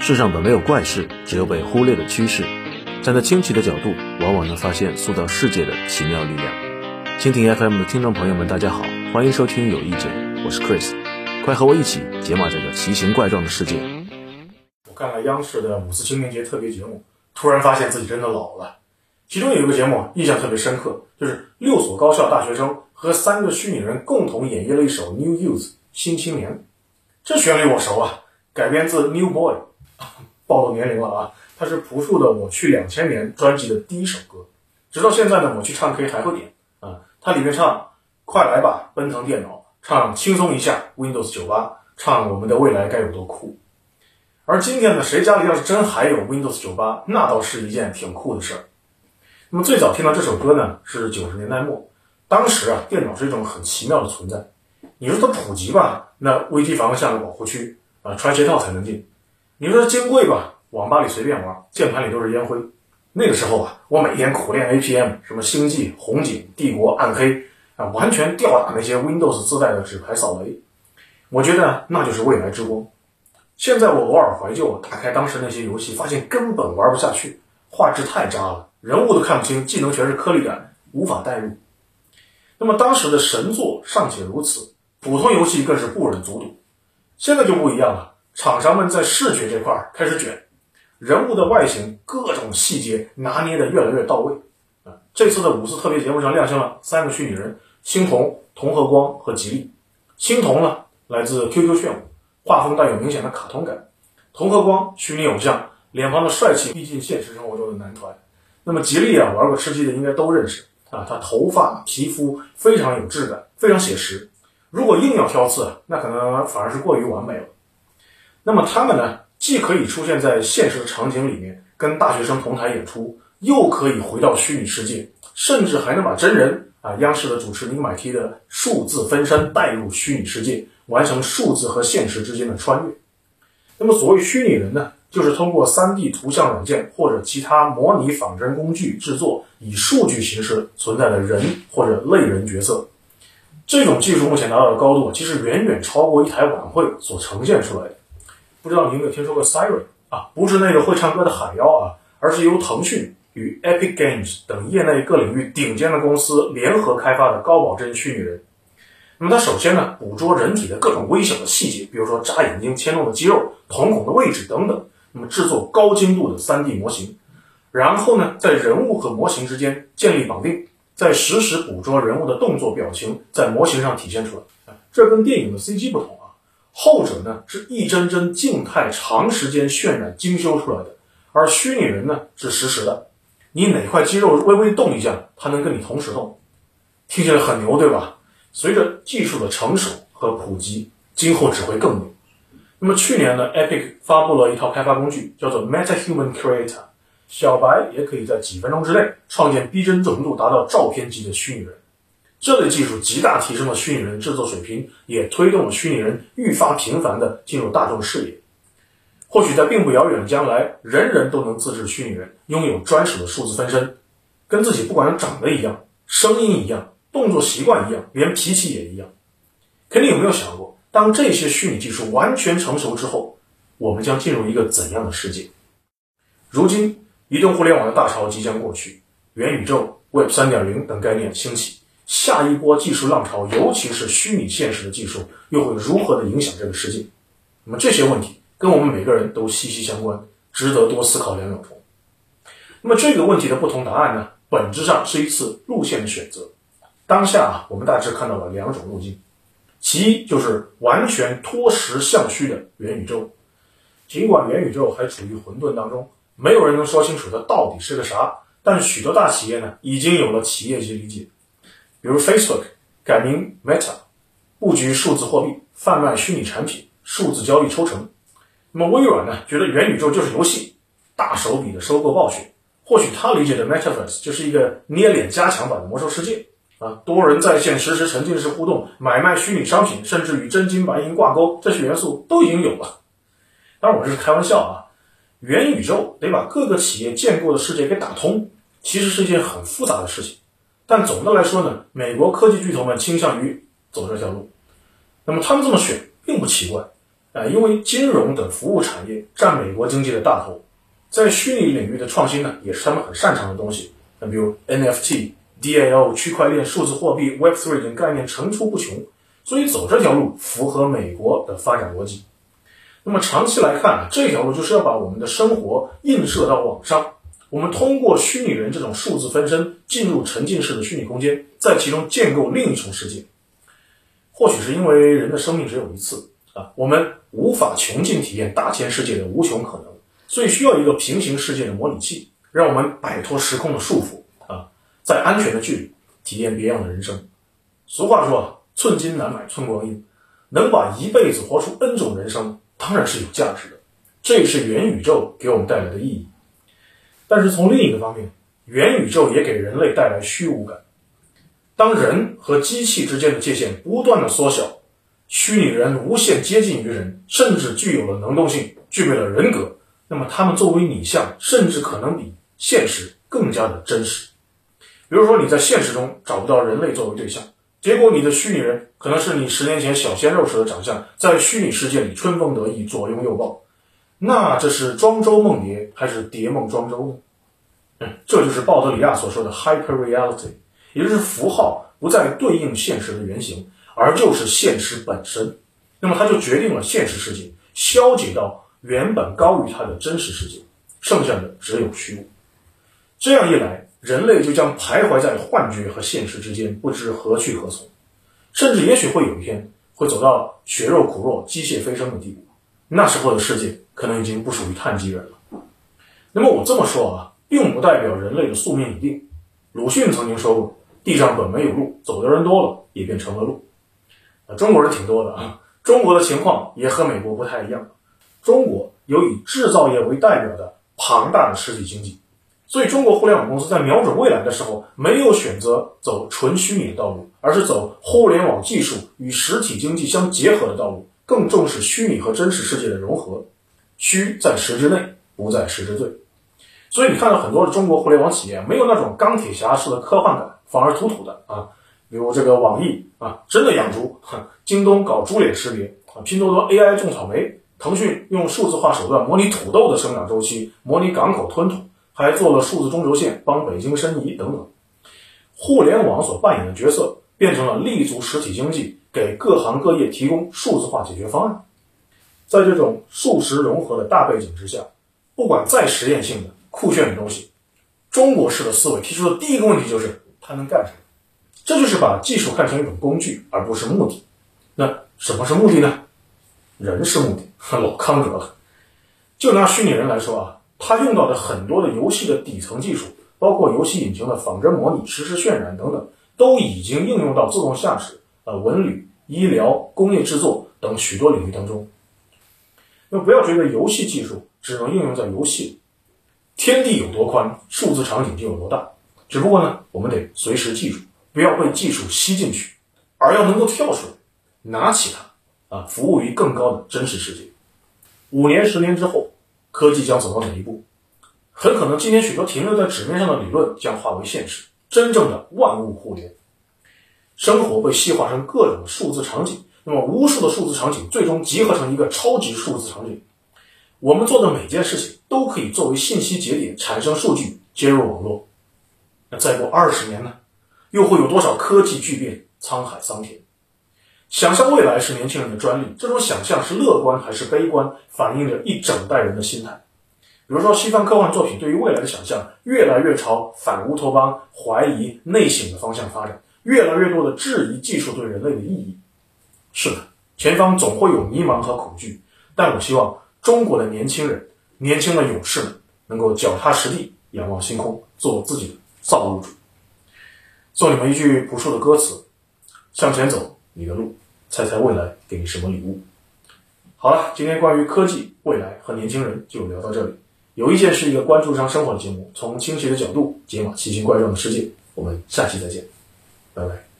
世上本没有怪事，只有被忽略的趋势。站在清奇的角度，往往能发现塑造世界的奇妙力量。蜻蜓 FM 的听众朋友们，大家好，欢迎收听有意见，我是 Chris，快和我一起解码这个奇形怪状的世界。我看了央视的五四青年节特别节目，突然发现自己真的老了。其中有一个节目印象特别深刻，就是六所高校大学生和三个虚拟人共同演绎了一首《New Youth》新青年。这旋律我熟啊，改编自《New Boy》，暴露年龄了啊。它是朴树的《我去两千年》专辑的第一首歌，直到现在呢，我去唱 K 还会点啊。它里面唱“快来吧，奔腾电脑”，唱“轻松一下 Windows 九八”，唱“我们的未来该有多酷”。而今天呢，谁家里要是真还有 Windows 九八，那倒是一件挺酷的事儿。那么最早听到这首歌呢，是九十年代末，当时啊，电脑是一种很奇妙的存在。你说它普及吧，那危机防像个保护区啊，穿鞋套才能进；你说金贵吧。网吧里随便玩，键盘里都是烟灰。那个时候啊，我每天苦练 APM，什么星际、红警、帝国、暗黑啊，完全吊打那些 Windows 自带的纸牌扫雷。我觉得那就是未来之光。现在我偶尔怀旧，打开当时那些游戏，发现根本玩不下去，画质太渣了，人物都看不清，技能全是颗粒感，无法代入。那么当时的神作尚且如此，普通游戏更是不忍卒睹。现在就不一样了，厂商们在视觉这块开始卷。人物的外形，各种细节拿捏的越来越到位啊！这次的五四特别节目上亮相了三个虚拟人：星童、同和光和吉利。星童呢，来自 QQ 炫舞，画风带有明显的卡通感；铜和光，虚拟偶像，脸庞的帅气逼近现实生活中的男团。那么吉利啊，玩过吃鸡的应该都认识啊，他头发、皮肤非常有质感，非常写实。如果硬要挑刺，那可能反而是过于完美了。那么他们呢？既可以出现在现实的场景里面，跟大学生同台演出，又可以回到虚拟世界，甚至还能把真人啊，央视的主持林买 T 的数字分身带入虚拟世界，完成数字和现实之间的穿越。那么，所谓虚拟人呢，就是通过 3D 图像软件或者其他模拟仿真工具制作以数据形式存在的人或者类人角色。这种技术目前达到的高度，其实远远超过一台晚会所呈现出来的。不知道你有没有听说过 Siri 啊？不是那个会唱歌的海妖啊，而是由腾讯与 Epic Games 等业内各领域顶尖的公司联合开发的高保真虚拟人。那么它首先呢，捕捉人体的各种微小的细节，比如说眨眼睛牵动的肌肉、瞳孔的位置等等。那么制作高精度的 3D 模型，然后呢，在人物和模型之间建立绑定，在实时捕捉人物的动作表情，在模型上体现出来。这跟电影的 CG 不同啊。后者呢是一帧帧静态、长时间渲染精修出来的，而虚拟人呢是实时的，你哪块肌肉微微动一下，它能跟你同时动，听起来很牛，对吧？随着技术的成熟和普及，今后只会更牛。那么去年呢，Epic 发布了一套开发工具，叫做 MetaHuman Creator，小白也可以在几分钟之内创建逼真程度达到照片级的虚拟人。这类技术极大提升了虚拟人制作水平，也推动了虚拟人愈发频繁地进入大众视野。或许在并不遥远的将来，人人都能自制虚拟人，拥有专属的数字分身，跟自己不管长得一样、声音一样、动作习惯一样，连脾气也一样。可你有没有想过，当这些虚拟技术完全成熟之后，我们将进入一个怎样的世界？如今，移动互联网的大潮即将过去，元宇宙、Web 3.0等概念兴起。下一波技术浪潮，尤其是虚拟现实的技术，又会如何的影响这个世界？那么这些问题跟我们每个人都息息相关，值得多思考两秒钟。那么这个问题的不同答案呢，本质上是一次路线的选择。当下啊，我们大致看到了两种路径，其一就是完全脱实向虚的元宇宙。尽管元宇宙还处于混沌当中，没有人能说清楚它到底是个啥，但许多大企业呢，已经有了企业级理解。比如 Facebook 改名 Meta，布局数字货币，贩卖虚拟产品，数字交易抽成。那么微软呢，觉得元宇宙就是游戏，大手笔的收购暴雪。或许他理解的 Metaverse 就是一个捏脸加强版的魔兽世界啊，多人在线实时沉浸式互动，买卖虚拟商品，甚至与真金白银挂钩，这些元素都已经有了。当然我这是开玩笑啊，元宇宙得把各个企业建构的世界给打通，其实是一件很复杂的事情。但总的来说呢，美国科技巨头们倾向于走这条路，那么他们这么选并不奇怪。啊，因为金融等服务产业占美国经济的大头，在虚拟领域的创新呢，也是他们很擅长的东西。那比如 NFT、DAO、区块链、数字货币、Web3 等概念层出不穷，所以走这条路符合美国的发展逻辑。那么长期来看啊，这条路就是要把我们的生活映射到网上，我们通过虚拟人这种数字分身进入沉浸式的虚拟空间，在其中建构另一重世界。或许是因为人的生命只有一次啊，我们无法穷尽体验大千世界的无穷可能，所以需要一个平行世界的模拟器，让我们摆脱时空的束缚啊，在安全的距离体验别样的人生。俗话说，寸金难买寸光阴，能把一辈子活出 N 种人生。当然是有价值的，这也是元宇宙给我们带来的意义。但是从另一个方面，元宇宙也给人类带来虚无感。当人和机器之间的界限不断的缩小，虚拟人无限接近于人，甚至具有了能动性，具备了人格，那么他们作为拟像，甚至可能比现实更加的真实。比如说你在现实中找不到人类作为对象。结果，你的虚拟人可能是你十年前小鲜肉时的长相，在虚拟世界里春风得意、左拥右抱，那这是庄周梦蝶还是蝶梦庄周呢？嗯，这就是鲍德里亚所说的 hyper reality，也就是符号不再对应现实的原型，而就是现实本身。那么，它就决定了现实世界消解到原本高于它的真实世界，剩下的只有虚无。这样一来。人类就将徘徊在幻觉和现实之间，不知何去何从，甚至也许会有一天会走到血肉骨肉、机械飞升的地步。那时候的世界可能已经不属于碳基人了。那么我这么说啊，并不代表人类的宿命已定。鲁迅曾经说过：“地上本没有路，走的人多了，也便成了路。”啊，中国人挺多的啊。中国的情况也和美国不太一样。中国有以制造业为代表的庞大的实体经济。所以，中国互联网公司在瞄准未来的时候，没有选择走纯虚拟的道路，而是走互联网技术与实体经济相结合的道路，更重视虚拟和真实世界的融合。虚在实之内，不在实之最。所以，你看到很多的中国互联网企业没有那种钢铁侠式的科幻感，反而土土的啊。比如这个网易啊，真的养猪；京东搞猪脸识别啊，拼多多 AI 种草莓，腾讯用数字化手段模拟土豆的生长周期，模拟港口吞吐。还做了数字中轴线，帮北京申遗等等。互联网所扮演的角色变成了立足实体经济，给各行各业提供数字化解决方案。在这种数实融合的大背景之下，不管再实验性的酷炫的东西，中国式的思维提出的第一个问题就是它能干什么？这就是把技术看成一种工具，而不是目的。那什么是目的呢？人是目的，老康德了。就拿虚拟人来说啊。它用到的很多的游戏的底层技术，包括游戏引擎的仿真模拟、实时渲染等等，都已经应用到自动驾驶、呃文旅、医疗、工业制作等许多领域当中。那不要觉得游戏技术只能应用在游戏，天地有多宽，数字场景就有多大。只不过呢，我们得随时记住，不要被技术吸进去，而要能够跳出来，拿起它，啊，服务于更高的真实世界。五年、十年之后。科技将走到哪一步？很可能今天许多停留在纸面上的理论将化为现实，真正的万物互联，生活被细化成各种数字场景。那么，无数的数字场景最终集合成一个超级数字场景。我们做的每件事情都可以作为信息节点产生数据，接入网络。那再过二十年呢？又会有多少科技巨变？沧海桑田。想象未来是年轻人的专利，这种想象是乐观还是悲观，反映着一整代人的心态。比如说，西方科幻作品对于未来的想象越来越朝反乌托邦、怀疑、内省的方向发展，越来越多的质疑技术对人类的意义。是的，前方总会有迷茫和恐惧，但我希望中国的年轻人、年轻的勇士们能够脚踏实地，仰望星空，做自己的造物主。送你们一句朴素的歌词：向前走，你的路。猜猜未来给你什么礼物？好了，今天关于科技、未来和年轻人就聊到这里。有一件是一个关注上生活的节目，从倾斜的角度解码奇形怪状的世界。我们下期再见，拜拜。